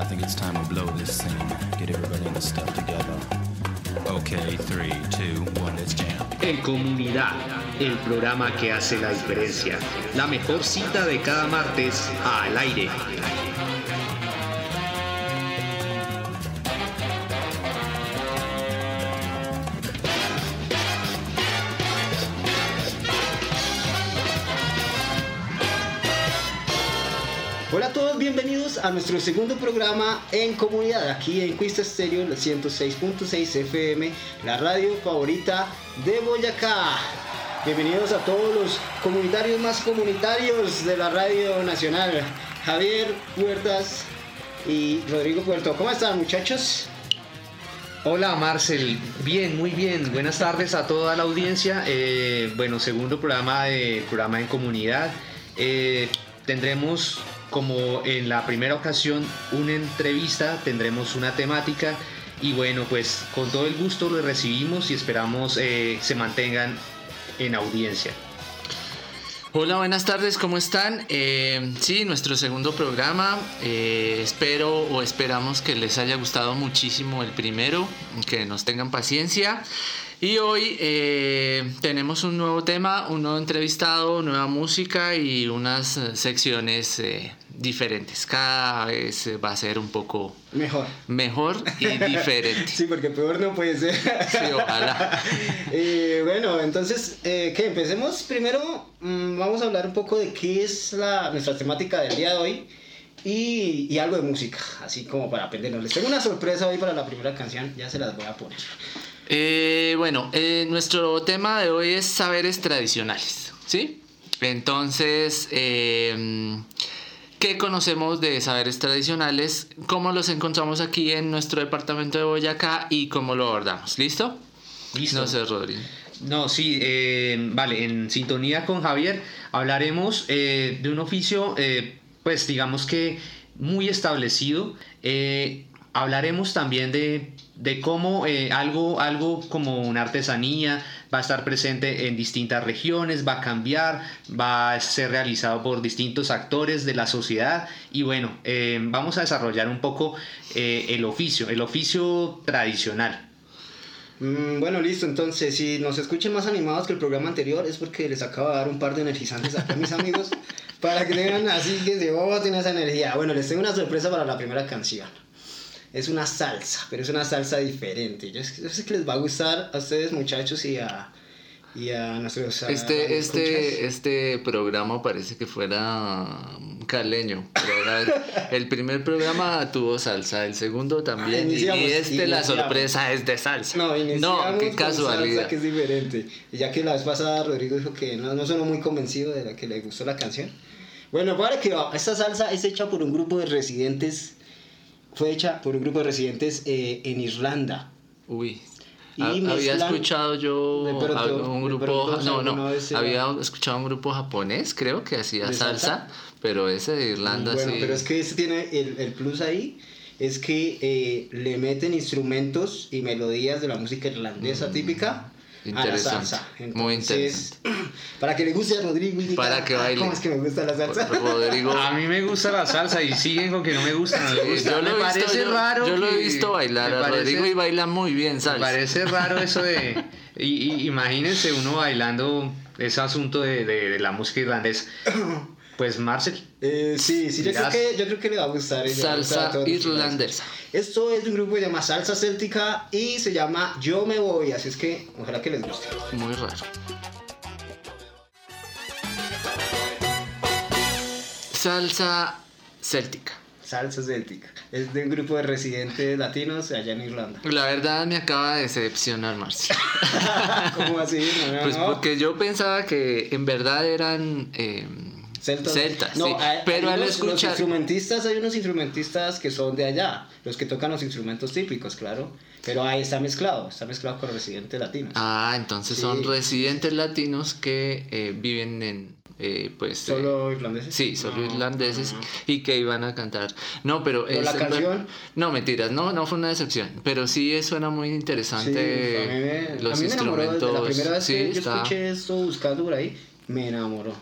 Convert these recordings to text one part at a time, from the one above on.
I think it's time to blow this scene. Get everybody in the stuff together. Okay, three, two, one, let's jam. En Comunidad, el programa que hace la diferencia. La mejor cita de cada martes al aire. A nuestro segundo programa en comunidad, aquí en Cuista Estéreo, la 106.6 FM, la radio favorita de Boyacá. Bienvenidos a todos los comunitarios más comunitarios de la radio nacional, Javier Puertas y Rodrigo Puerto. ¿Cómo están muchachos? Hola Marcel, bien, muy bien. Buenas tardes a toda la audiencia. Eh, bueno, segundo programa de programa en comunidad. Eh, tendremos como en la primera ocasión una entrevista, tendremos una temática y bueno, pues con todo el gusto lo recibimos y esperamos eh, se mantengan en audiencia. Hola, buenas tardes, ¿cómo están? Eh, sí, nuestro segundo programa. eh, espero o esperamos que les haya gustado muchísimo el primero, que nos tengan paciencia. Y hoy eh, tenemos un nuevo tema, un nuevo entrevistado, nueva música y unas eh, secciones eh, diferentes. Cada vez eh, va a ser un poco Mejor. mejor y diferente. Sí, porque peor no puede ser. Sí, ojalá. Eh, bueno, entonces, eh, ¿qué? Empecemos. Primero, mm, vamos a hablar un poco de qué es la, nuestra temática del día de hoy y, y algo de música, así como para aprendernos. Les tengo una sorpresa hoy para la primera canción, ya se las voy a poner. Eh, bueno, eh, nuestro tema de hoy es saberes tradicionales, ¿sí? Entonces, eh, ¿qué conocemos de saberes tradicionales? ¿Cómo los encontramos aquí en nuestro departamento de Boyacá y cómo lo abordamos? ¿Listo? Listo. No sé, Rodrigo. No, sí, vale, en sintonía con Javier hablaremos de un oficio, pues digamos que muy establecido. Eh, hablaremos también de, de cómo eh, algo, algo como una artesanía va a estar presente en distintas regiones, va a cambiar, va a ser realizado por distintos actores de la sociedad y bueno, eh, vamos a desarrollar un poco eh, el oficio, el oficio tradicional. Mm, bueno, listo, entonces, si nos escuchan más animados que el programa anterior es porque les acabo de dar un par de energizantes acá a mis amigos para que tengan así que se boten esa energía. Bueno, les tengo una sorpresa para la primera canción. Es una salsa, pero es una salsa diferente. Yo, yo sé que les va a gustar a ustedes muchachos y a, y a nuestros... a- Este, este, este programa parece que fuera caleño. pero ahora el primer programa tuvo salsa, el segundo también. y- Iniciamos, y este, la sorpresa es de salsa. No, iniciamos qué casualidad. salsa que es diferente. Y ya que la vez pasada Rodrigo dijo que no, no sonó muy convencido de la que le gustó la canción. Bueno, para que va, esta salsa es hecha por un grupo de residentes, fue hecha por un grupo de residentes eh, en Irlanda. Uy. Y Ha- había escuchado yo pronto- un grupo, pronto no, no, vez era- había escuchado un grupo japonés, creo que hacía ¿De salsa, salsa? pero ese de Irlanda bueno, sí. pero es que este tiene el, el plus ahí, es que eh, le meten instrumentos y melodías de la música irlandesa típica. A la Mm, Interesante, muy Entonces, Para que le guste a Rodrigo y diga, Para que "Ah, baile". ¿Cómo es que me gusta la salsa? Rodrigo. A mí me gusta la salsa y siguen con que no me gusta. No me gusta. yo me lo he visto, parece yo- raro. yo lo he visto bailar me a parece- Rodrigo y baila muy bien Me salsa. parece raro eso de. Y, y- imagínense uno bailando ese asunto de, de- de la música irlandesa. Pues Marcel. Eh, sí, sí, yo creo, que, yo creo que le va a gustar. y le va a gustar a Salsa irlandesa. Esto es de un grupo que se llama Salsa Céltica y se llama Yo Me Voy, así es que ojalá que les guste. Muy raro. Salsa céltica. Salsa Céltica. Es de un grupo de residentes latinos allá en Irlanda. La verdad me acaba de decepcionar, Marcia. ¿Cómo así? No, no, Pues no. porque yo pensaba que en verdad eran eh, Celtas. celtas, No, sí. hay- pero hay al Los escuchar... instrumentistas, hay unos instrumentistas que son de allá, los que tocan los instrumentos típicos, claro. Pero ahí está mezclado, está mezclado con residentes latinos. Ah, entonces Sí. son residentes latinos que eh, viven en, eh, pues... eh, ¿Solo irlandeses? Sí, solo No, irlandeses no. y que iban a cantar. No, pero... ¿Pero la canción? No, mentiras, no, no fue una decepción. Pero sí suena muy Sí, interesante a mí me, los a mí me enamoró instrumentos. desde la primera vez sí, que yo escuché esto buscando por ahí, me enamoró.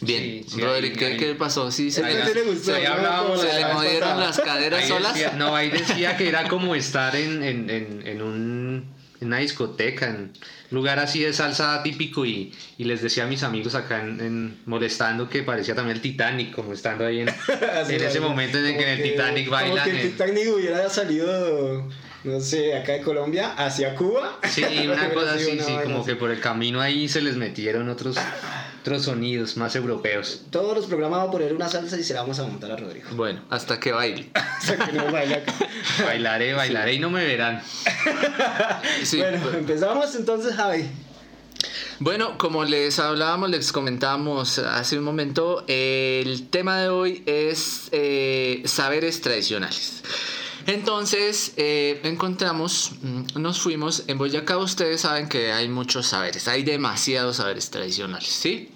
Bien, Sí, sí, Rodri, ahí- ¿qué, pasó? ¿Sí se, Ahí le, sí le gustó, Como se la le movieron las caderas Ahí solas? decía- no, ahí decía que era como estar en, en, en, en un, en una discoteca, en lugar así de salsa típico y, y les decía a mis amigos acá en, en- molestando que parecía también el Titanic, como estando ahí en, ese como momento en el que en el Titanic Como bailan. que el en- Titanic hubiera salido, no sé, acá de Colombia hacia Cuba. Sí, una cosa así, una sí, vaina como así. que por el camino ahí se les metieron otros, otros sonidos más europeos. Todos los programas vamos a poner una salsa y se la vamos a montar a Rodrigo. Bueno, hasta que baile. Sea, que no baila acá. Bailaré, bailaré y no me verán. Sí, bueno, pues- empezamos entonces, Javi. Bueno, como les hablábamos, les comentábamos hace un momento, el tema de hoy es eh, saberes tradicionales. Entonces, eh, encontramos, mm, nos fuimos, en Boyacá ustedes saben que hay muchos saberes, hay demasiados saberes tradicionales, ¿sí?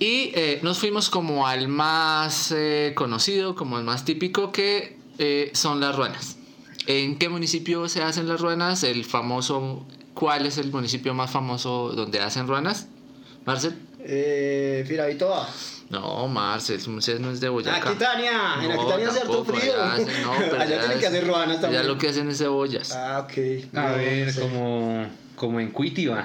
Y eh, nos fuimos como al más eh, conocido, como el más típico, que eh, son las ruanas. ¿En qué municipio se hacen las ruanas? El famoso, ¿cuál es el municipio más famoso donde hacen ruanas? Marcel. Eh, Firavitoa. No, Marcel, usted no es de Boyacá. Aquitania. En No, Aquitania hace harto frío. allá hacen- no, pero Allá tienen que hacer ruanas también. Ya lo que hacen es cebollas. Ah, ok. A No, ver, no sé. como, como en Cuitiba.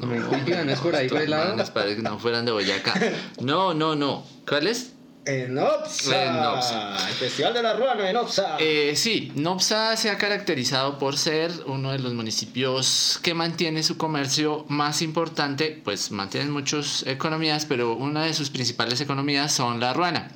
Como en Cuitiba, ¿no es por ahí por el lado? manes parece que no fueran de Boyacá. No, no, no. ¿Cuál es? En Opsa. En Opsa. El Festival de la Ruana en Opsa. Eh, sí, Nopsa se ha caracterizado por ser uno de los municipios que mantiene su comercio más importante, pues mantienen muchas economías, pero una de sus principales economías son la ruana.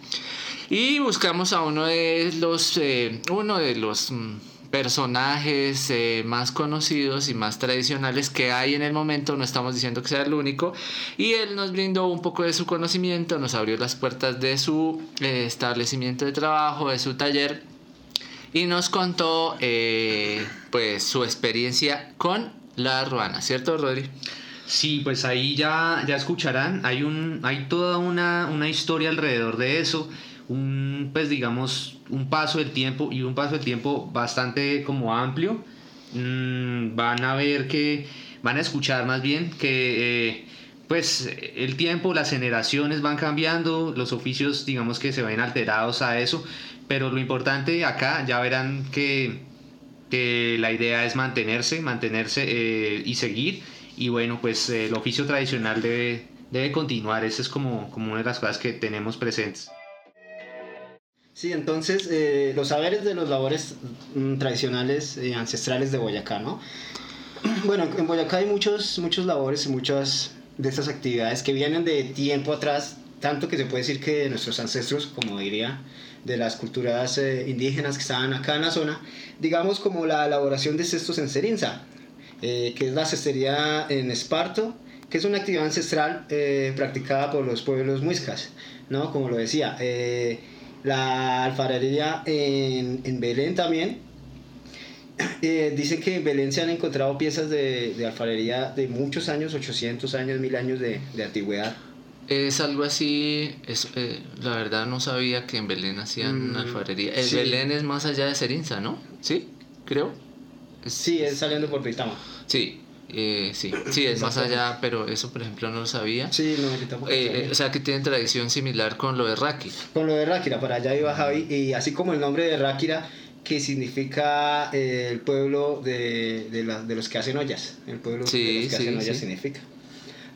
Y buscamos a uno de los, eh, uno de los mm, personajes eh, más conocidos y más tradicionales que hay en el momento, no estamos diciendo que sea el único, y él nos brindó un poco de su conocimiento, nos abrió las puertas de su eh, establecimiento de trabajo, de su taller, y nos contó eh, pues su experiencia con la ruana, ¿cierto Rodri? Sí, pues ahí ya, ya escucharán, hay, un, hay toda una, una historia alrededor de eso, un, pues digamos, un paso del tiempo y un paso del tiempo bastante como amplio. Mm, van a ver que, van a escuchar más bien que eh, pues el tiempo, las generaciones van cambiando, los oficios digamos que se ven alterados a eso, pero lo importante acá ya verán que, que la idea es mantenerse, mantenerse eh, y seguir y bueno pues el oficio tradicional debe, debe continuar, esa es como, como una de las cosas que tenemos presentes. Sí, entonces eh, los saberes de los labores mm, tradicionales y ancestrales de Boyacá, ¿no? Bueno, en Boyacá hay muchos, muchos labores y muchas de estas actividades que vienen de tiempo atrás, tanto que se puede decir que nuestros ancestros, como diría, de las culturas eh, indígenas que estaban acá en la zona, digamos como la elaboración de cestos en Serinza, eh, que es la cestería en Esparto, que es una actividad ancestral eh, practicada por los pueblos muiscas, ¿no? Como lo decía, eh, la alfarería en, en Belén también. Eh, dicen que en Belén se han encontrado piezas de, de alfarería de muchos años, 800 años, 1000 años de, de antigüedad. Es algo así, es, eh, la verdad no sabía que en Belén hacían Mm, alfarería. El sí. Belén es más allá de Serinza, ¿no? ¿Sí? Creo. Es- Sí, es saliendo por Pitama. Sí, eh, sí, sí, es más allá, pero eso por ejemplo no lo sabía. Sí, no, Pitama. Eh, eh, o sea que tienen tradición similar con lo de Raki. Con lo de Ráquira, para allá iba Javi, y así como el nombre de Ráquira, que significa eh, el pueblo de, de, la- de los que hacen ollas, el pueblo Sí, de los que sí, hacen ollas sí. significa.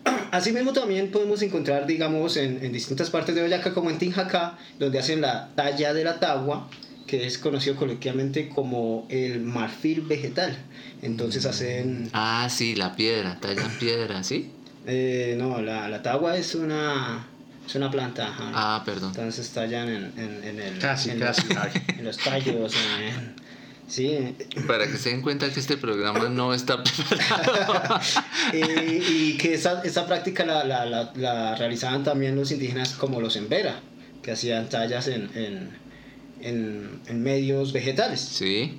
Asimismo también podemos encontrar, digamos, en, en distintas partes de Boyacá, como en Tinjacá, donde hacen la talla de la tagua, que es conocido coloquialmente como el marfil vegetal. Entonces hacen... Ah, sí, la piedra, tallan piedra, ¿sí? eh, no, la, la tagua es una, es una planta. ajá. Ah, perdón. Entonces tallan en, en, en el, Casi, en, casi. Los, en los tallos. en- sí. Para que se den cuenta que este programa no está preparado. Y, y que esa, esa práctica la, la, la, la realizaban también los indígenas como los embera, que hacían tallas en, en, en, en medios vegetales. Sí.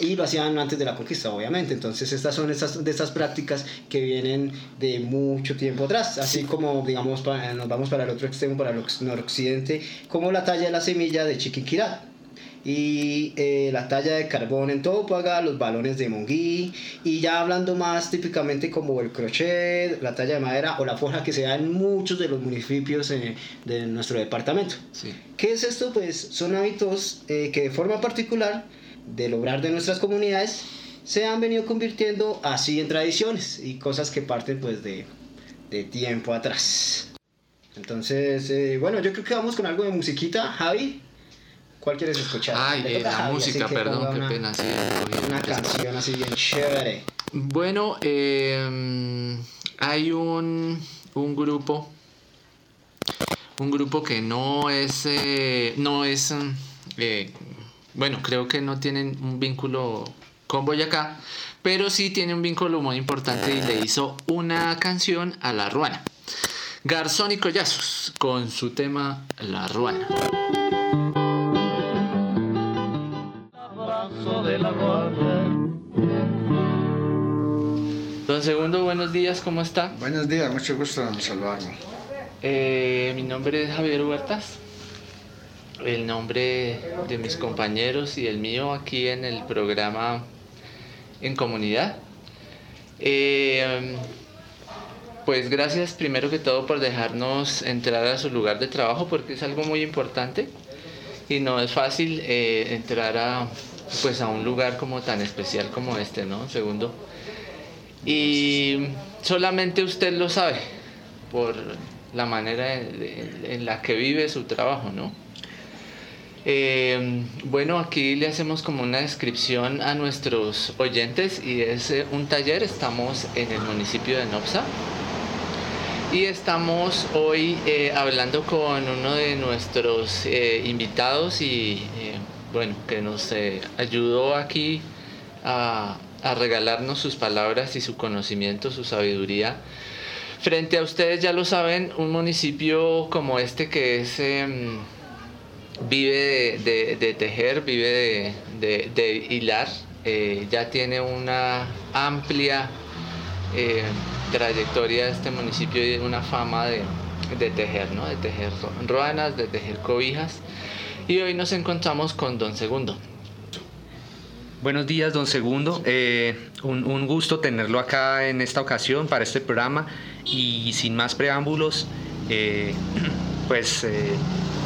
Y lo hacían antes de la conquista, obviamente. Entonces estas son estas, de estas prácticas que vienen de mucho tiempo atrás. Así como, digamos, pa- nos vamos para el otro extremo, para el noroccidente, como la talla de la semilla de Chiquinquirá. Y eh, la talla de carbón en Tópaga, los balones de Monguí y ya hablando más típicamente como el crochet, la talla de madera o la forja que se da en muchos de los municipios eh, de nuestro departamento. Sí. ¿Qué es esto? Pues son hábitos eh, que de forma particular del obrar de nuestras comunidades se han venido convirtiendo así en tradiciones y cosas que parten pues de, de tiempo atrás. Entonces, eh, bueno, yo creo que vamos con algo de musiquita, Javi. ¿Cuál quieres escuchar? Ay, eh, la Javi, música, perdón, qué una- pena. sí, Una canción así bien chévere. Bueno, eh, hay un, un grupo, un grupo que no es, eh, no es, mm, eh, bueno, creo que no tienen un vínculo con Boyacá, pero sí tiene un vínculo muy importante y le hizo una canción a La Ruana. Garzón y Collazos, con su tema La Ruana. Don Segundo, buenos días, ¿cómo está? Buenos días, mucho gusto en saludarlo. Eh, mi nombre es Javier Huertas. El nombre de mis compañeros y el mío aquí en el programa En Comunidad. Eh, pues gracias primero que todo por dejarnos entrar a su lugar de trabajo porque es algo muy importante y no es fácil eh, entrar a, pues a un lugar como tan especial como este, ¿no? Segundo. Y solamente usted lo sabe por la manera en, la que vive su trabajo, ¿no? Eh, bueno, aquí le hacemos como una descripción a nuestros oyentes y es eh, un taller, estamos en el municipio de Nopsa y estamos hoy eh, hablando con uno de nuestros invitados y bueno, que nos ayudó aquí a, a regalarnos sus palabras y su conocimiento, su sabiduría. Frente a ustedes, ya lo saben, un municipio como este que es... em, vive de, tejer, vive de, hilar, eh, ya tiene una amplia eh, trayectoria este municipio y una fama de, tejer, ¿no? de tejer ruanas, de tejer cobijas. Y hoy nos encontramos con Don Segundo. Buenos días, don Segundo. Eh, un, un gusto tenerlo acá en esta ocasión para este programa. Y sin más preámbulos, eh, pues eh,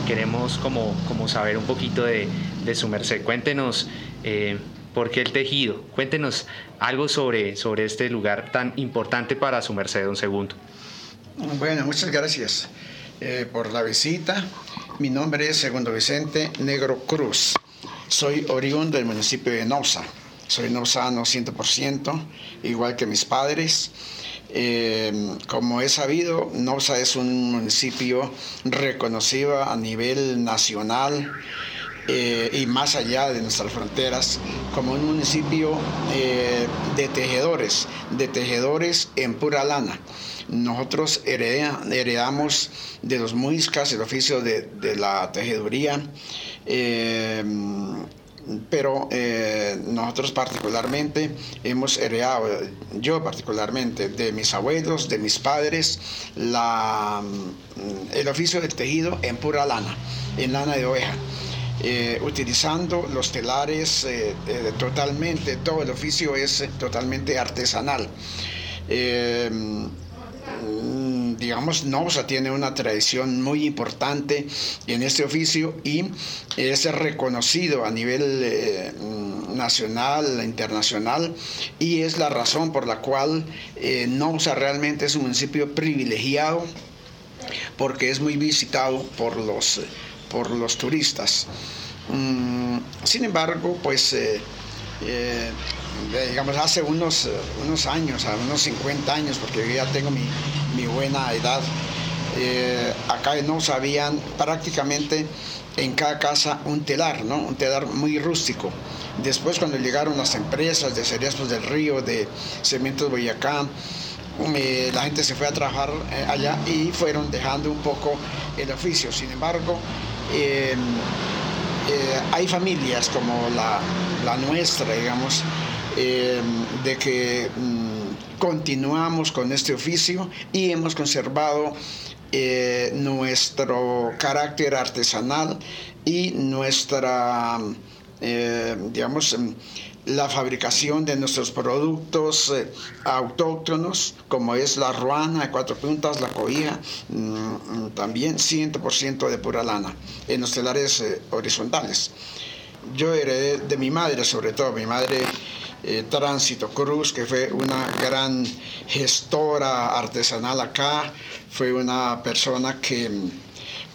queremos como, como saber un poquito de, de su merced. Cuéntenos por qué el tejido. Cuéntenos algo sobre, sobre este lugar tan importante para su merced, don Segundo. Bueno, muchas gracias por la visita. Mi nombre es Segundo Vicente Negro Cruz. Soy oriundo del municipio de Nosa. Soy nosano 100%, igual que mis padres. Eh, como he sabido, Nosa es un municipio reconocido a nivel nacional eh, y más allá de nuestras fronteras como un municipio eh, de tejedores, de tejedores en pura lana. Nosotros hereda- heredamos de los muiscas el oficio de, la tejeduría, eh, pero eh, nosotros particularmente hemos heredado, yo particularmente, de mis abuelos, de mis padres, la, el oficio del tejido en pura lana, en lana de oveja. Eh, utilizando los telares totalmente, todo el oficio es totalmente artesanal. Mm, digamos, Novosa tiene una tradición muy importante en este oficio y es reconocido a nivel eh, mm, nacional, internacional, y es la razón por la cual eh, realmente es un municipio privilegiado porque es muy visitado por los, por los turistas. Mm, sin embargo, pues, eh, eh, digamos, hace unos, unos años, unos 50 años, porque yo ya tengo mi, mi buena edad, eh, acá no sabían prácticamente en cada casa un telar, ¿no? Un telar muy rústico. Después cuando llegaron las empresas de Cereazos del Río, de Cementos Boyacá, eh, la gente se fue a trabajar eh, allá y fueron dejando un poco el oficio. Sin embargo, eh, hay familias como la nuestra, digamos, eh, de que mm, continuamos con este oficio y hemos conservado eh, nuestro carácter artesanal y nuestra, eh, digamos, la fabricación de nuestros productos eh, autóctonos, como es la ruana de cuatro puntas, la cobija, mm, también 100% de pura lana, en los telares horizontales. Yo heredé de mi madre, sobre todo, mi madre eh, Tránsito Cruz, que fue una gran gestora artesanal acá, fue una persona que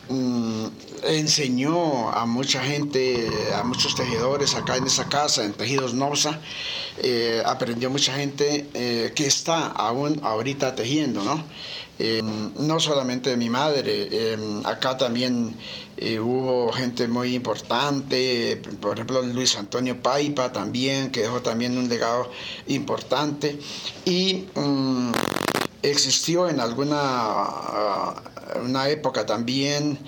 mm, enseñó a mucha gente, a muchos tejedores acá en esa casa, en Tejidos Nosa, eh, aprendió mucha gente eh, que está aún ahorita tejiendo, ¿no? No solamente mi madre, acá también hubo gente muy importante, por ejemplo Luis Antonio Paipa también, que dejó también un legado importante, y mm, existió en alguna una época también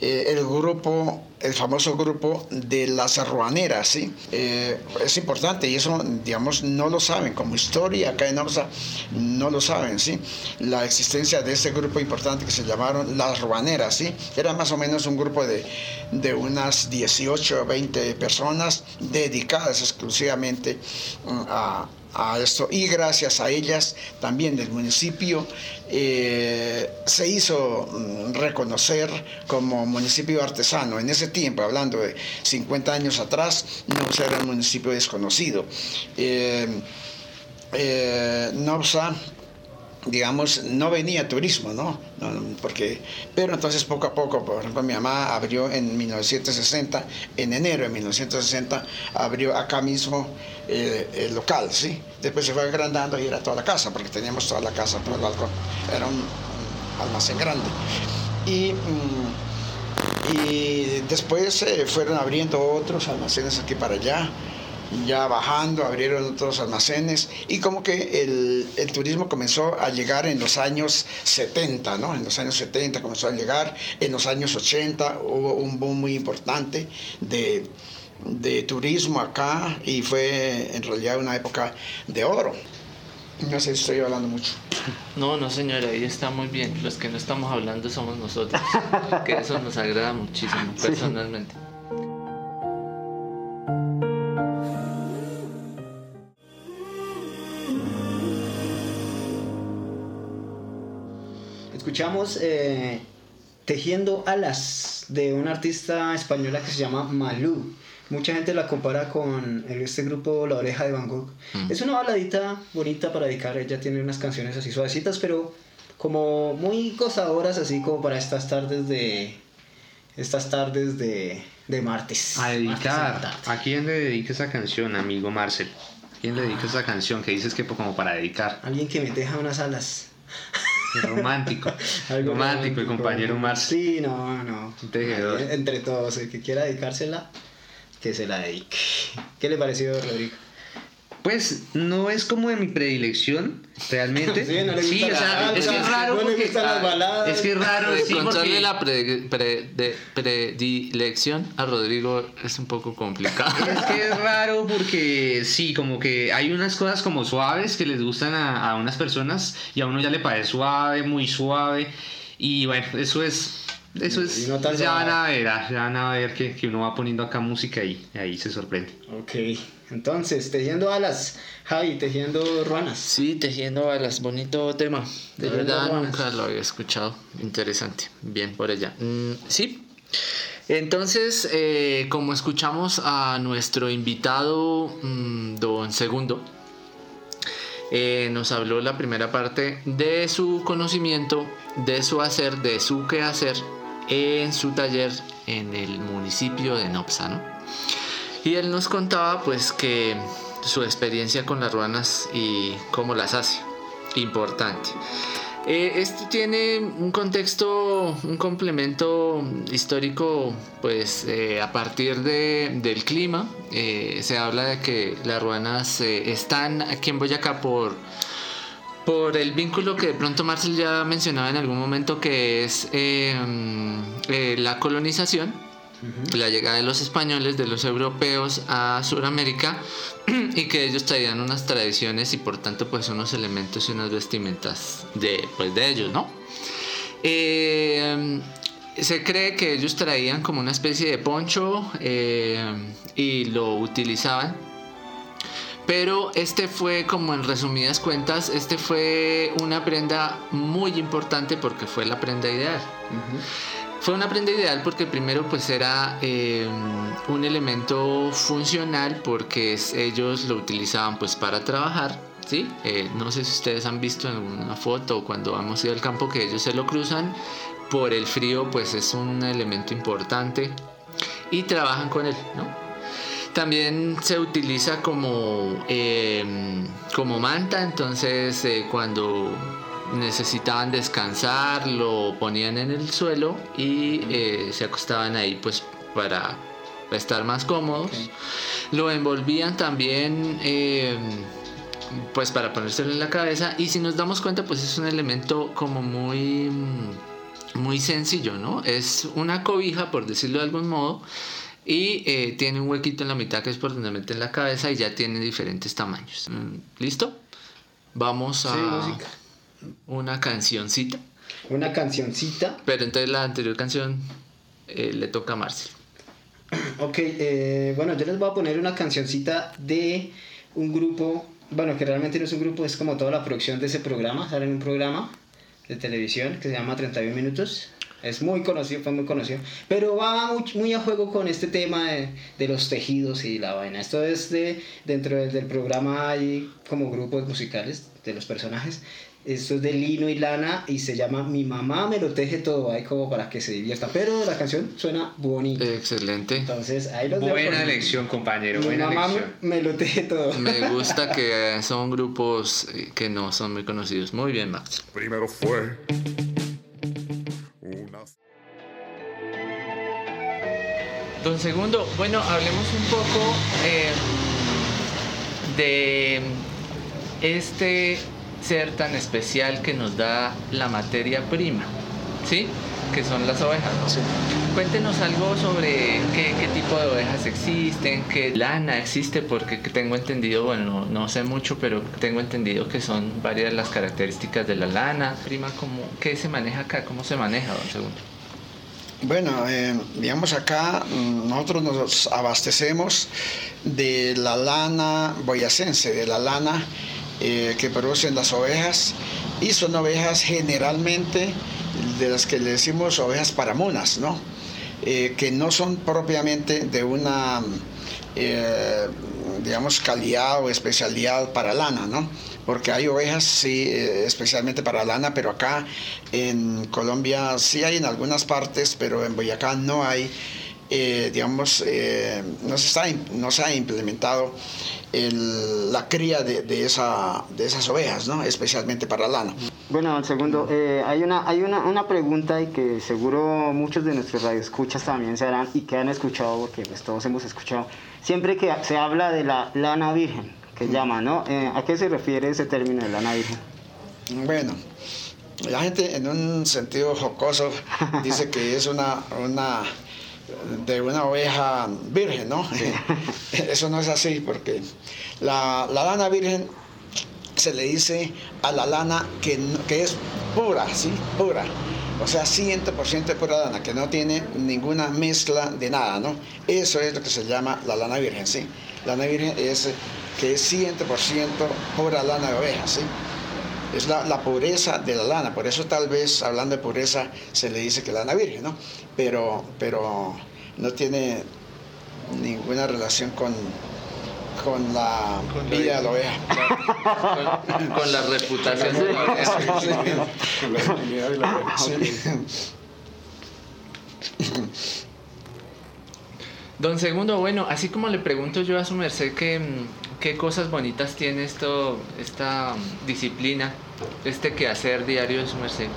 eh, el grupo, el famoso grupo de las arruaneras, ¿sí? Eh, es importante y eso, digamos, no lo saben, como historia acá en Osa no lo saben, ¿sí? La existencia de ese grupo importante que se llamaron las arruaneras, ¿sí? Era más o menos un grupo de, de unas 18 o 20 personas dedicadas exclusivamente mm, a a esto y gracias a ellas también del municipio eh, se hizo mm, reconocer como municipio artesano. En ese tiempo, hablando de 50 años atrás, no era un municipio desconocido. Eh, eh, digamos, no venía turismo, ¿no? Porque, pero entonces poco a poco, por ejemplo, mi mamá abrió en 1960, en enero de 1960, abrió acá mismo eh, el local, ¿sí? Después se fue agrandando y era toda la casa, porque teníamos toda la casa por el balcón, era un, almacén grande. Y, mm, y después eh, fueron abriendo otros almacenes aquí para allá ya bajando, abrieron otros almacenes y como que el, el, turismo comenzó a llegar en los años 70, ¿no? En los años 70 comenzó a llegar, en los años 80 hubo un boom muy importante de, de turismo acá y fue en realidad una época de oro. No sé si estoy hablando mucho. No, no señora, ahí está muy bien. Los que no estamos hablando somos nosotros, que eso nos agrada muchísimo personalmente. Escuchamos eh, Tejiendo Alas de una artista española que se llama Malú. Mucha gente la compara con este grupo La Oreja de Van Gogh. Mm. Es una baladita bonita para dedicar. Ella tiene unas canciones así suavecitas, pero como muy gozadoras, así como para estas tardes de. Estas tardes de, de martes. A dedicar. ¿A quién le dedica esa canción, amigo Marcel? ¿Quién le dedica esa canción que dices que como para dedicar? Alguien que me deja unas alas. Romántico. romántico, el compañero Marcel. Sí, no, no. Entre todos, el que quiera dedicársela, que se la dedique. ¿Qué le pareció, Rodrigo? Pues no es como de mi predilección, realmente. sí, no le gusta o es que es raro. No le gustan las baladas. Es que es raro. Sí, porque... la predilección a Rodrigo es un poco complicado. Es que es raro porque sí, como que hay unas cosas como suaves que les gustan a, a unas personas y a uno ya le parece suave, muy suave. Y bueno, eso es eso es. ya van a ver, ya van a ver que, que, uno va poniendo acá música y ahí se sorprende. Ok. Entonces, tejiendo alas, Javi, tejiendo ruanas. Sí, tejiendo alas, bonito tema. De verdad nunca lo había escuchado. Interesante. Bien por ella. Mm, sí. Entonces, eh, como escuchamos a nuestro invitado, mm, don Segundo, eh, nos habló la primera parte de su conocimiento, de su hacer, de su quehacer en su taller en el municipio de Nopsa, ¿no? Y él nos contaba pues que su experiencia con las ruanas y cómo las hace. Importante. Eh, esto tiene un contexto, un complemento histórico, pues eh, a partir de, del clima. Eh, se habla de que las ruanas están aquí en Boyacá por, por el vínculo que de pronto Marcel ya mencionaba en algún momento, que es la colonización la llegada de los españoles, de los europeos a Sudamérica y que ellos traían unas tradiciones y por tanto pues unos elementos y unas vestimentas de, pues, de ellos, ¿no? Eh, se cree que ellos traían como una especie de poncho eh, y lo utilizaban. Pero este fue, como en resumidas cuentas, este fue una prenda muy importante porque fue la prenda ideal. Fue una prenda ideal porque primero pues era eh, un elemento funcional porque ellos lo utilizaban pues para trabajar, ¿sí? Eh, no sé si ustedes han visto en una foto o cuando hemos ido al campo que ellos se lo cruzan por el frío pues es un elemento importante y trabajan con él. También se utiliza como, em, como manta, entonces eh, cuando necesitaban descansar lo ponían en el suelo y eh, se acostaban ahí pues para estar más cómodos. Lo envolvían también em, pues para ponérselo en la cabeza y si nos damos cuenta pues es un elemento como muy muy sencillo, ¿no? Es una cobija por decirlo de algún modo y eh, tiene un huequito en la mitad que es por donde meten la cabeza y ya tiene diferentes tamaños. Mm, ¿Listo? Vamos a una cancioncita. Una cancioncita. Pero entonces la anterior canción eh, le toca a Marcel. Ok, eh, bueno, yo les voy a poner una cancioncita de un grupo, bueno, que realmente no es un grupo, es como toda la producción de ese programa, sale en un programa de televisión que se llama 31 Minutos. Es muy conocido, fue muy conocido. Pero va muy, muy a juego con este tema de, de, los tejidos y la vaina. Esto es de, dentro del, del programa hay como grupos musicales de los personajes. Esto es de lino y lana y se llama Mi mamá me lo teje todo, ahí como para que se divierta. Pero la canción suena bonita. Excelente. Entonces ahí los Buena elección, compañero. Mi buena mamá elección. me lo teje todo. Me gusta que son grupos que no son muy conocidos. Muy bien, Max. Primero fue Don Segundo, bueno, hablemos un poco eh, de este ser tan especial que nos da la materia prima, ¿sí? Que son las ovejas. ¿no? Cuéntenos algo sobre qué, qué, tipo de ovejas existen, qué lana existe, porque tengo entendido, bueno, no, no, sé mucho, pero tengo entendido que son varias las características de la lana. Prima, ¿cómo, ¿qué se maneja acá? ¿Cómo se maneja, don Segundo? Bueno, eh, digamos acá nosotros nos abastecemos de la lana boyacense, de la lana eh, que producen las ovejas y son ovejas generalmente de las que le decimos ovejas paramunas, ¿no? Eh, que no son propiamente de una, eh, digamos, calidad o especialidad para lana, ¿no? Porque hay ovejas, sí, especialmente para lana, pero acá en Colombia sí hay en algunas partes, pero en Boyacá no hay, eh, digamos, eh, no, se está, no se ha implementado el, la cría de, de, esa, de esas ovejas, ¿no? Especialmente para lana. Bueno, segundo, eh, hay, una, hay una, una, pregunta y que seguro muchos de nuestros radioescuchas también se harán y que han escuchado, porque pues todos hemos escuchado, siempre que se habla de la lana virgen, que llama, ¿no? Eh, ¿A qué se refiere ese término de lana virgen? Bueno, la gente en un sentido jocoso dice que es una, una de una oveja virgen, ¿no? Eso no es así, porque la, la, lana virgen se le dice a la lana que, que es pura, ¿sí? Pura. O sea, 100% de pura lana, que no tiene ninguna mezcla de nada, ¿no? Eso es lo que se llama la lana virgen, ¿sí? La lana virgen es que es 100% pura lana de oveja, ¿sí? Es la, la, pureza de la lana, por eso tal vez hablando de pureza se le dice que lana virgen, ¿no? Pero, pero no tiene ninguna relación con, con la con vida de la oveja. Con, con, la reputación de la oveja. Sí, con la dignidad de la oveja. Sí. Don Segundo, bueno, así como le pregunto yo a su merced que, qué cosas bonitas tiene esto, esta disciplina, este quehacer diario de su merced,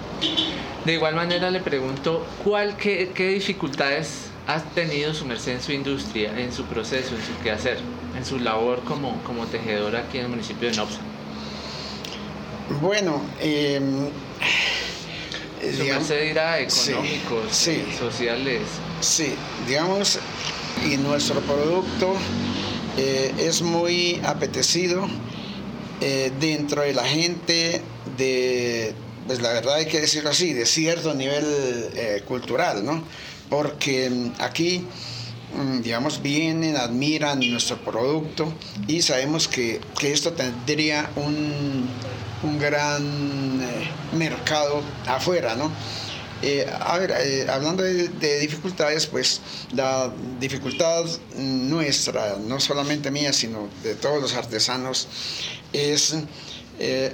de igual manera le pregunto, ¿cuál, qué, qué dificultades ha tenido su merced en su industria, en su proceso, en su quehacer, en su labor como, como tejedora aquí en el municipio de Nopsa? Bueno, eh, su digamos, merced dirá económicos, sí, sí, sociales. Sí, digamos, y nuestro producto eh, es muy apetecido eh, dentro de la gente de, pues la verdad hay que decirlo así, de cierto nivel eh, cultural, ¿no? Porque mm, aquí, mm, digamos, vienen, admiran nuestro producto y sabemos que, que esto tendría un, un gran mercado afuera, ¿no? Eh, a ver, eh, hablando de, de, dificultades, pues la dificultad nuestra, no solamente mía, sino de todos los artesanos, es, eh,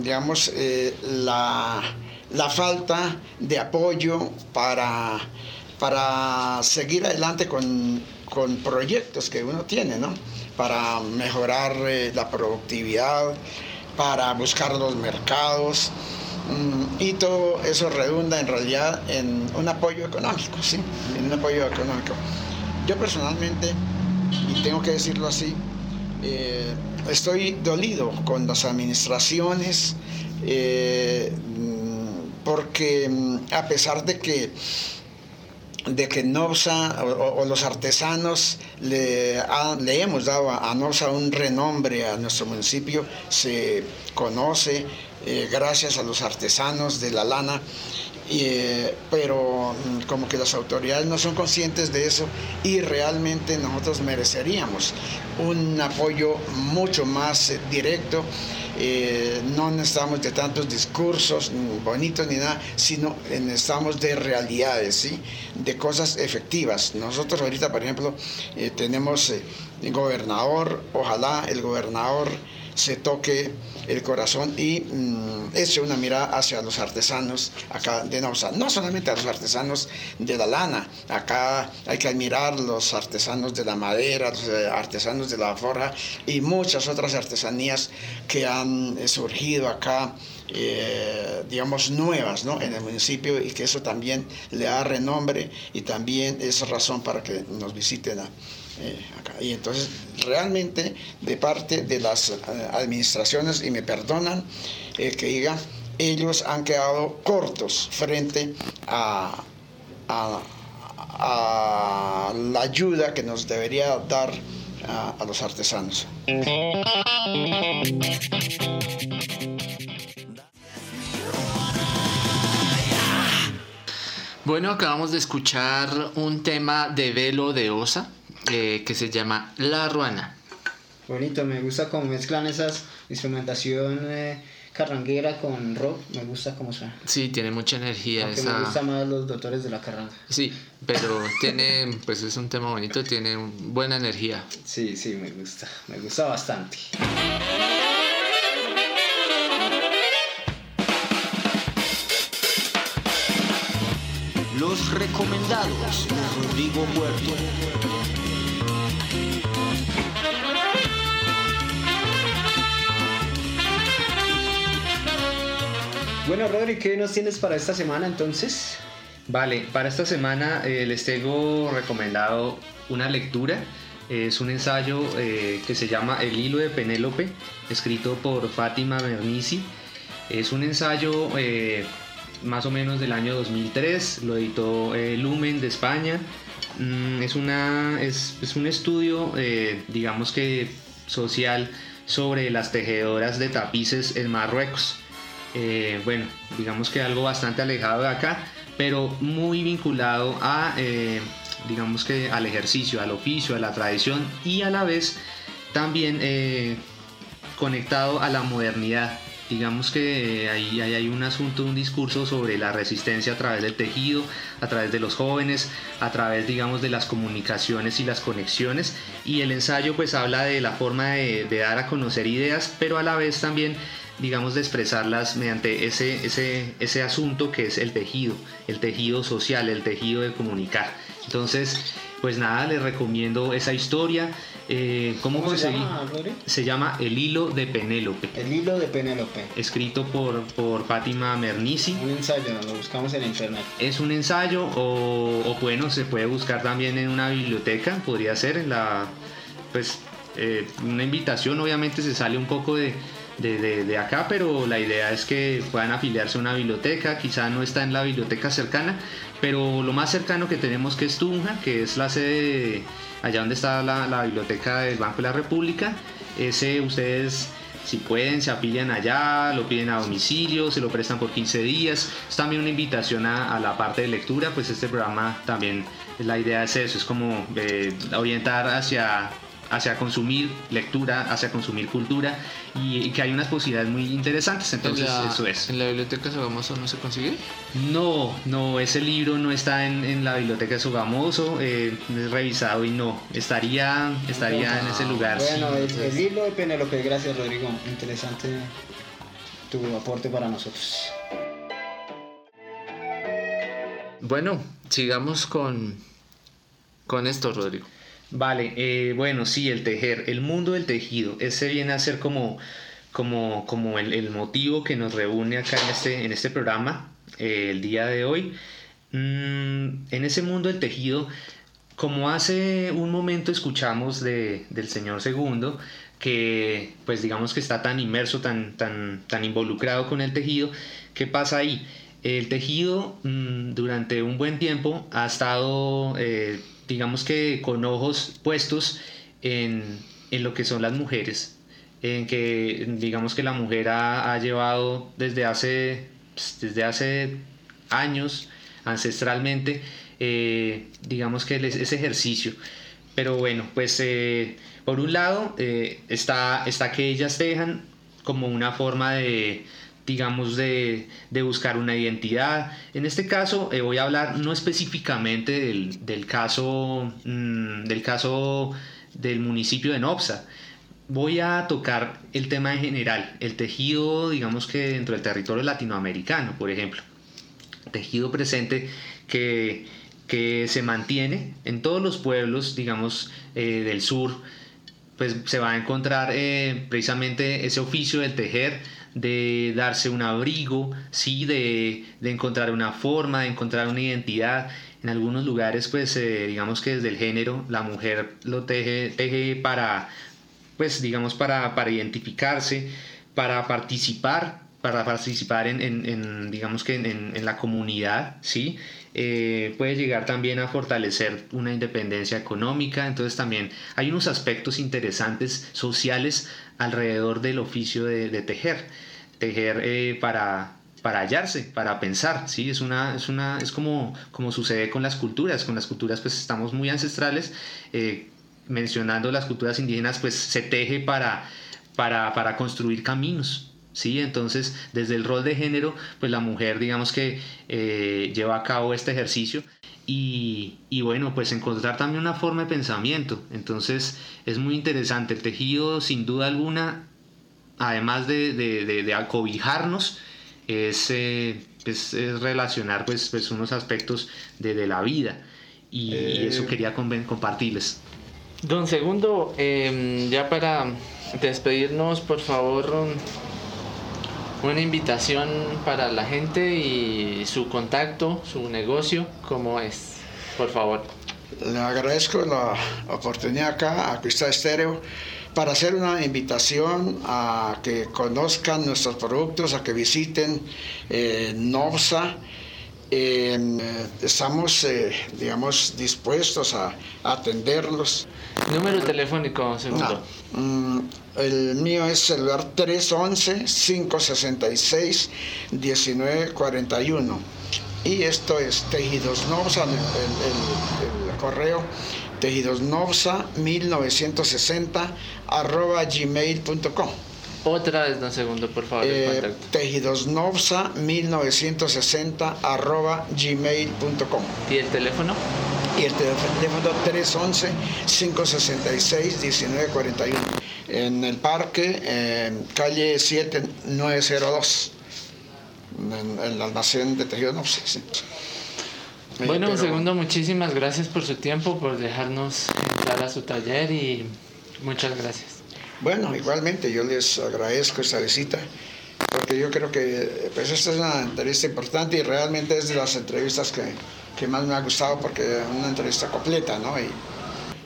digamos, la, la, falta de apoyo para, para seguir adelante con, con, proyectos que uno tiene, ¿no? Para mejorar la productividad, para buscar los mercados. Mm, y todo eso redunda en realidad en un apoyo económico, ¿sí? En un apoyo económico. Yo personalmente, y tengo que decirlo así, eh, estoy dolido con las administraciones eh, mm, porque mm, a pesar de que de que NOPSA o, los artesanos le, hemos dado a, a NOPSA un renombre a nuestro municipio, se conoce, eh, gracias a los artesanos de la lana, eh, pero mm, como que las autoridades no son conscientes de eso y realmente nosotros mereceríamos un apoyo mucho más eh, directo. Eh, no necesitamos de tantos discursos bonitos ni nada, sino necesitamos de realidades, de cosas efectivas. Nosotros ahorita, por ejemplo, eh, tenemos gobernador, ojalá el gobernador se toque el corazón y mmm, eche una mirada hacia los artesanos acá de Nausa. No solamente a los artesanos de la lana, acá hay que admirar los artesanos de la madera, los eh, artesanos de la forja y muchas otras artesanías que han eh, surgido acá. Eh, digamos, nuevas ¿no? en el municipio y que eso también le da renombre y también es razón para que nos visiten a, eh. Y entonces, realmente, de parte de las eh, administraciones, y me perdonan eh, que diga, ellos han quedado cortos frente a, a, la ayuda que nos debería dar a los artesanos. Bueno, acabamos de escuchar un tema de velo de Osa eh, que se llama La Ruana. Bonito, me gusta cómo mezclan esas instrumentación eh, carranguera con rock, me gusta cómo suena. Sí, tiene mucha energía. Aunque esa... me gusta más los doctores de la carranga. Sí, pero tiene, pues es un tema bonito, tiene buena energía. Sí, sí, me gusta, me gusta bastante. Los recomendados de Rodrigo Puerto. Bueno, Rodri, ¿qué nos tienes para esta semana entonces? Vale, para esta semana eh, les tengo recomendado una lectura. Es un ensayo eh, que se llama El hilo de Penélope, escrito por Fátima Mernissi. Es un ensayo eh, más o menos del año 2003, lo editó Lumen de España. Mm, es, una, es, es un estudio, digamos que social, sobre las tejedoras de tapices en Marruecos. Eh, bueno, digamos que algo bastante alejado de acá, pero muy vinculado a, eh, digamos que al ejercicio, al oficio, a la tradición y a la vez también eh, conectado a la modernidad. Digamos que ahí, hay un asunto, un discurso sobre la resistencia a través del tejido, a través de los jóvenes, a través, digamos, de las comunicaciones y las conexiones. Y el ensayo pues habla de la forma de, de dar a conocer ideas, pero a la vez también digamos, de expresarlas mediante ese, ese, ese asunto que es el tejido, el tejido social, el tejido de comunicar. Entonces, pues nada, les recomiendo esa historia. Eh, ¿Cómo, ¿Cómo se conseguí? llama, Rodri? Se llama El hilo de Penélope, El hilo de Penélope. escrito por, por Fátima Mernissi. Un ensayo, lo buscamos en internet. Es un ensayo o, o bueno, se puede buscar también en una biblioteca, podría ser en la, pues, eh, una invitación, obviamente se sale un poco de, de, acá, pero la idea es que puedan afiliarse a una biblioteca, quizá no está en la biblioteca cercana, pero lo más cercano que tenemos que es Tunja, que es la sede, de, allá donde está la, la, biblioteca del Banco de la República, ese ustedes Si pueden, se afilian allá, lo piden a domicilio, se lo prestan por 15 días. Es también una invitación a, a la parte de lectura, pues este programa también, la idea es eso, es como eh, orientar hacia hacia consumir lectura, hacia consumir cultura y, y que hay unas posibilidades muy interesantes. Entonces, ¿En la, eso es. ¿En la biblioteca Sogamoso no se consigue? No, no, ese libro no está en, en la biblioteca de Sogamoso, eh, es revisado y no, estaría, estaría en ese lugar. Bueno, sí. el, el libro de Penélope, gracias Rodrigo. Interesante tu aporte para nosotros. Bueno, sigamos con, con esto, Rodrigo. Vale, eh, bueno, sí, el tejer, el mundo del tejido, ese viene a ser como, como, como el, motivo que nos reúne acá en este, en este programa eh, el día de hoy. Mm, en ese mundo del tejido, como hace un momento escuchamos de, del señor segundo, que pues digamos que está tan inmerso, tan, tan, tan involucrado con el tejido, ¿qué pasa ahí? El tejido mm, durante un buen tiempo ha estado, eh, digamos que con ojos puestos en, en lo que son las mujeres, en que digamos que la mujer ha, ha llevado desde hace, pues, desde hace años, ancestralmente, eh, digamos que ese ejercicio. Pero bueno, pues eh, por un lado eh, está, está que ellas tejan como una forma de, digamos, de, de buscar una identidad. En este caso eh, voy a hablar no específicamente del, del caso, mm, del caso del municipio de Nopsa. Voy a tocar el tema en general, el tejido, digamos que dentro del territorio latinoamericano, por ejemplo tejido presente que, que se mantiene en todos los pueblos, digamos, eh, del sur, pues se va a encontrar eh, precisamente ese oficio del tejer, de darse un abrigo, ¿sí? de, de encontrar una forma, de encontrar una identidad. En algunos lugares, pues eh, digamos que desde el género, la mujer lo teje, teje para, pues digamos, para, para identificarse, para participar, para participar en, en- en, digamos que en, en- la comunidad, ¿sí? Eh, puede llegar también a fortalecer una independencia económica, entonces también hay unos aspectos interesantes sociales alrededor del oficio de, de tejer, tejer eh, para, para hallarse, para pensar, ¿sí? Es, una, es, una, es como, como sucede con las culturas, con las culturas pues estamos muy ancestrales, eh, mencionando las culturas indígenas, pues se teje para, para, para construir caminos. Sí, entonces desde el rol de género, pues la mujer digamos que eh, lleva a cabo este ejercicio y, y bueno, pues encontrar también una forma de pensamiento. Entonces es muy interesante. El tejido, sin duda alguna, además de, de, de- de acobijarnos, es, eh, es- es relacionar pues, pues unos aspectos de, de la vida. Y, y eso quería conven- compartirles. Don Segundo, eh, ya para despedirnos, por favor, una invitación para la gente y su contacto, su negocio, ¿cómo es? Por favor. Le agradezco la oportunidad acá a Cristal Estéreo para hacer una invitación a que conozcan nuestros productos, a que visiten eh. Eh, estamos, eh, digamos, dispuestos a, a atenderlos. Número telefónico, Segundo. Ah, mm, el mío es celular 311-566-1941. Y esto es Tejidos Nopsa, el, el- el- el correo tejidosnopsa 1960 arroba gmail.com. Otra vez, don Segundo, por favor, Eh, contacto. tejidosnopsa 1960 arroba gmail.com. ¿Y el teléfono? Y el teléfono 311-566-1941. En el parque, en calle 7902. En el almacén de tejido no sé. sí. Bueno, pero- Segundo, muchísimas gracias por su tiempo, por dejarnos entrar a su taller y muchas gracias. Bueno, igualmente yo les agradezco esta visita porque yo creo que pues esta es una entrevista importante y realmente es de las entrevistas que, que más me ha gustado porque es una entrevista completa, ¿no? Y,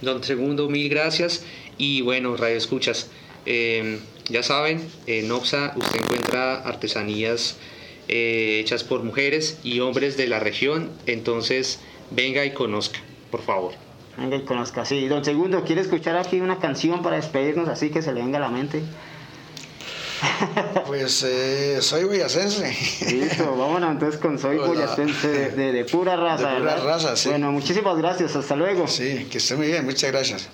Don Segundo, mil gracias. Y bueno, Radio Escuchas, eh, ya saben, en Oxa usted encuentra artesanías eh, hechas por mujeres y hombres de la región. Entonces, venga y conozca, por favor. Venga y conozca. Sí, don Segundo, ¿quiere escuchar aquí una canción para despedirnos así que se le venga a la mente? Pues eh, soy boyacense. Listo, vámonos entonces con Soy Hola. Boyacense de, de- de pura raza. De pura ¿verdad? raza, sí. Bueno, muchísimas gracias, hasta luego. Sí, que esté muy bien, muchas gracias.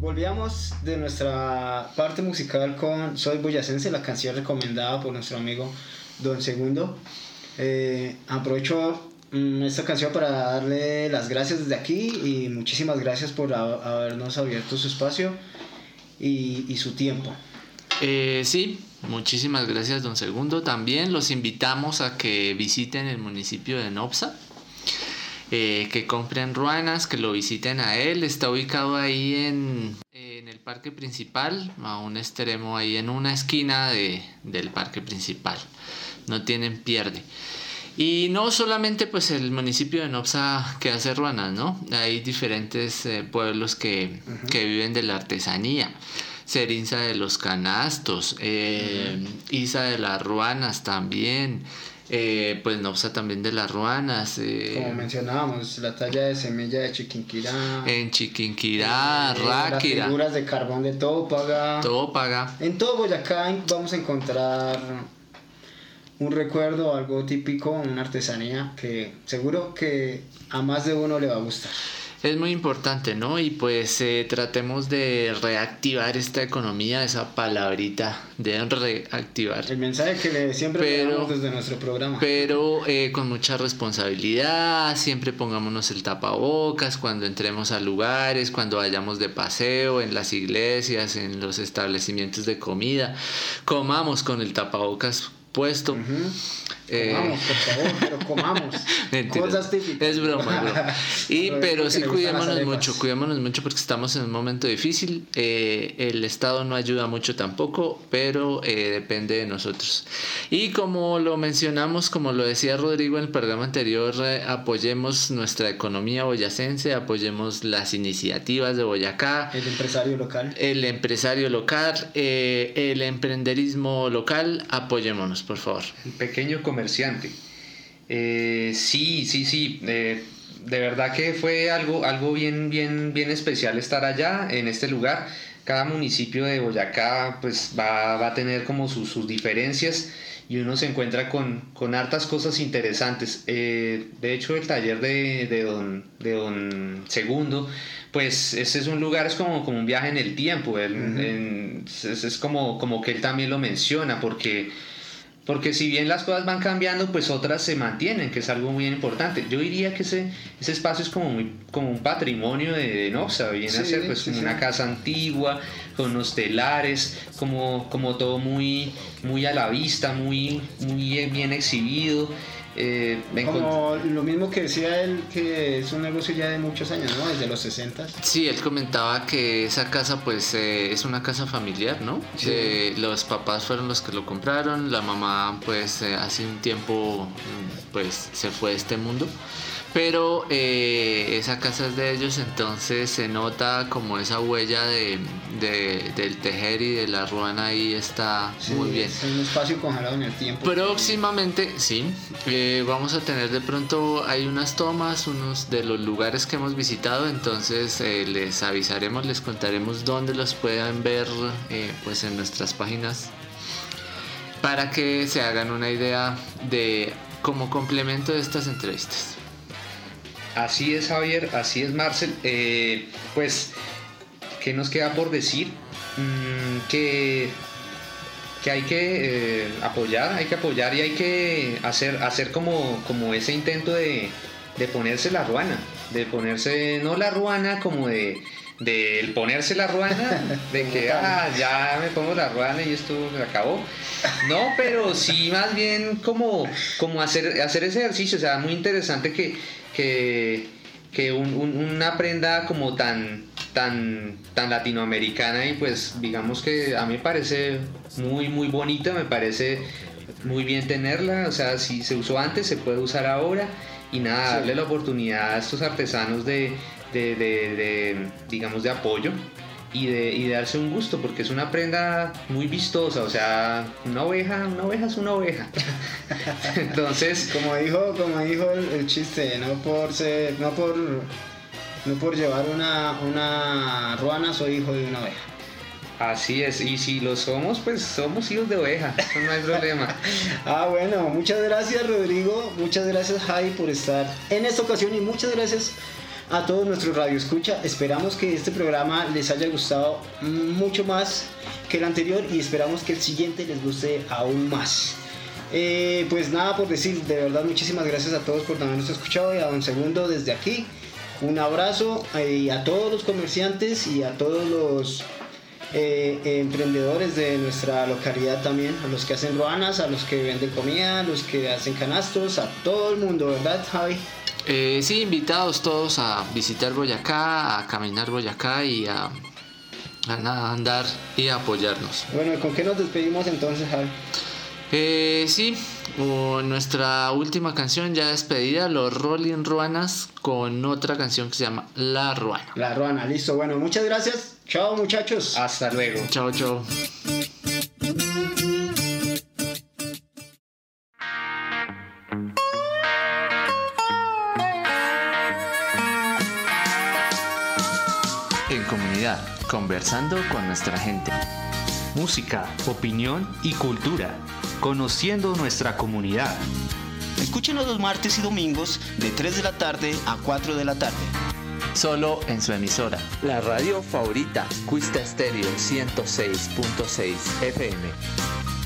Volvíamos de nuestra parte musical con Soy Boyacense, la canción recomendada por nuestro amigo Don Segundo. Eh, aprovecho esta canción para darle las gracias desde aquí y muchísimas gracias por ha- habernos abierto su espacio y, y su tiempo. Eh, sí, muchísimas gracias, don Segundo. También los invitamos a que visiten el municipio de Nopsa, eh, que compren ruanas, que lo visiten a él. Está ubicado ahí en, en el parque principal, a un extremo ahí en una esquina de- del parque principal. No tienen pierde. Y no solamente pues el municipio de Nopsa que hace ruanas, ¿no? Hay diferentes eh, pueblos que, que viven de la artesanía. Serinza de los Canastos, eh, Isa de las Ruanas también, eh, pues Nopsa también de las Ruanas, eh, Como mencionábamos, la talla de semilla de Chiquinquirá, en Chiquinquirá, eh, las Ráquira, figuras de carbón de Tópaga. Tópaga. En todo Boyacá vamos a encontrar un recuerdo, algo típico, una artesanía que seguro que a más de uno le va a gustar. Es muy importante, ¿no? Y pues eh, tratemos de reactivar esta economía, esa palabrita de reactivar. El mensaje que le- siempre le Pero- damos desde nuestro programa. Pero eh, con mucha responsabilidad, siempre pongámonos el tapabocas cuando entremos a lugares, cuando vayamos de paseo, en las iglesias, en los establecimientos de comida, comamos con el tapabocas puesto. Ujú. Eh, Comamos, por favor, pero comamos. Mentiras. Cosas típicas. Es broma, broma. Y, Pero sí cuidémonos mucho, cuidémonos mucho porque estamos en un momento difícil. Eh, el Estado no ayuda mucho tampoco, pero eh, depende de nosotros. Y como lo mencionamos, como lo decía Rodrigo en el programa anterior, eh, apoyemos nuestra economía boyacense, apoyemos las iniciativas de Boyacá El empresario local. el empresario local, eh, el emprenderismo local, apoyémonos, por favor. El pequeño comerciante. Eh, sí, sí, sí. eh, de verdad que fue algo, algo bien, bien, bien especial estar allá, en este lugar. Cada municipio de Boyacá pues va, va a tener como sus, sus diferencias y uno se encuentra con, con hartas cosas interesantes. Eh, de hecho, el taller de, de, don, de don Segundo, pues ese es un lugar, es como, como un viaje en el tiempo. él- en- es, es como, como que él también lo menciona, porque porque si bien las cosas van cambiando, pues otras se mantienen, que es algo muy importante. Yo diría que ese, ese espacio es como, muy, como un patrimonio de, de Noxa, viene a Sí, ser pues sí, como sí. una casa antigua, con unos telares, como, como todo muy, muy a la vista, muy, muy bien exhibido. Eh, me Como lo mismo que decía él, que es un negocio ya de muchos años, ¿no? Desde los 60. Sí, él comentaba que esa casa pues eh, es una casa familiar, ¿no? Sí. Eh, los papás fueron los que lo compraron, la mamá pues eh, hace un tiempo mm, pues se fue de este mundo, pero eh, esa casa es de ellos, entonces se nota como esa huella de, de- del tejer y de la ruana ahí está Sí, muy bien. Es un espacio congelado en el tiempo. Próximamente, sí, eh, vamos a tener de pronto, hay unas tomas, unos de los lugares que hemos visitado, entonces eh, les avisaremos, les contaremos dónde los puedan ver eh, pues en nuestras páginas para que se hagan una idea de como complemento de estas entrevistas. Así es, Javier, así es, Marcel. Eh, pues, ¿qué nos queda por decir? Mm, que, que hay que eh, apoyar, hay que apoyar y hay que hacer, hacer como, como ese intento de, de ponerse la ruana, de ponerse, no la ruana como de de el ponerse la ruana, de que ah, ya me pongo la ruana y esto se acabó. No, pero sí más bien como, como hacer, hacer ese ejercicio, o sea, muy interesante que, que, que un- un- una prenda como tan, tan, tan latinoamericana y pues digamos que a mí me parece muy, muy bonita, me parece muy bien tenerla, o sea, si se usó antes, se puede usar ahora y nada, darle la oportunidad a estos artesanos de, de, de- de, digamos, de apoyo y de, y de darse un gusto, porque es una prenda muy vistosa, o sea, una oveja, una oveja es una oveja. Entonces, Como dijo, como dijo el, el chiste, no por ser, no por, no por llevar una, una ruana soy hijo de una oveja. así es, y si lo somos, pues somos hijos de oveja, eso no hay problema. Ah, bueno, muchas gracias Rodrigo, muchas gracias Javi por estar en esta ocasión y muchas gracias a todos nuestros radioescucha. Esperamos que este programa les haya gustado mucho más que el anterior y esperamos que el siguiente les guste aún más. Eh, pues nada por decir, de verdad muchísimas gracias a todos por habernos escuchado y a un segundo desde aquí. Un abrazo eh, a todos los comerciantes y a todos los eh, emprendedores de nuestra localidad también, a los que hacen ruanas, a los que venden comida, a los que hacen canastos, a todo el mundo, ¿verdad, Javi? Eh, sí, invitados todos a visitar Boyacá, a caminar Boyacá y a, andar y a apoyarnos. Bueno, ¿con qué nos despedimos entonces, Javi? Eh, sí, nuestra última canción ya despedida, los Rolling Ruanas, con otra canción que se llama La Ruana. La ruana, listo. Bueno, muchas gracias. Chao, muchachos. Hasta luego. Chao, chao. Conversando con nuestra gente. Música, opinión y cultura. Conociendo nuestra comunidad. Escúchenos los martes y domingos de 3 de la tarde a 4 de la tarde. Solo en su emisora. La radio favorita, Cuista Estéreo 106.6 FM.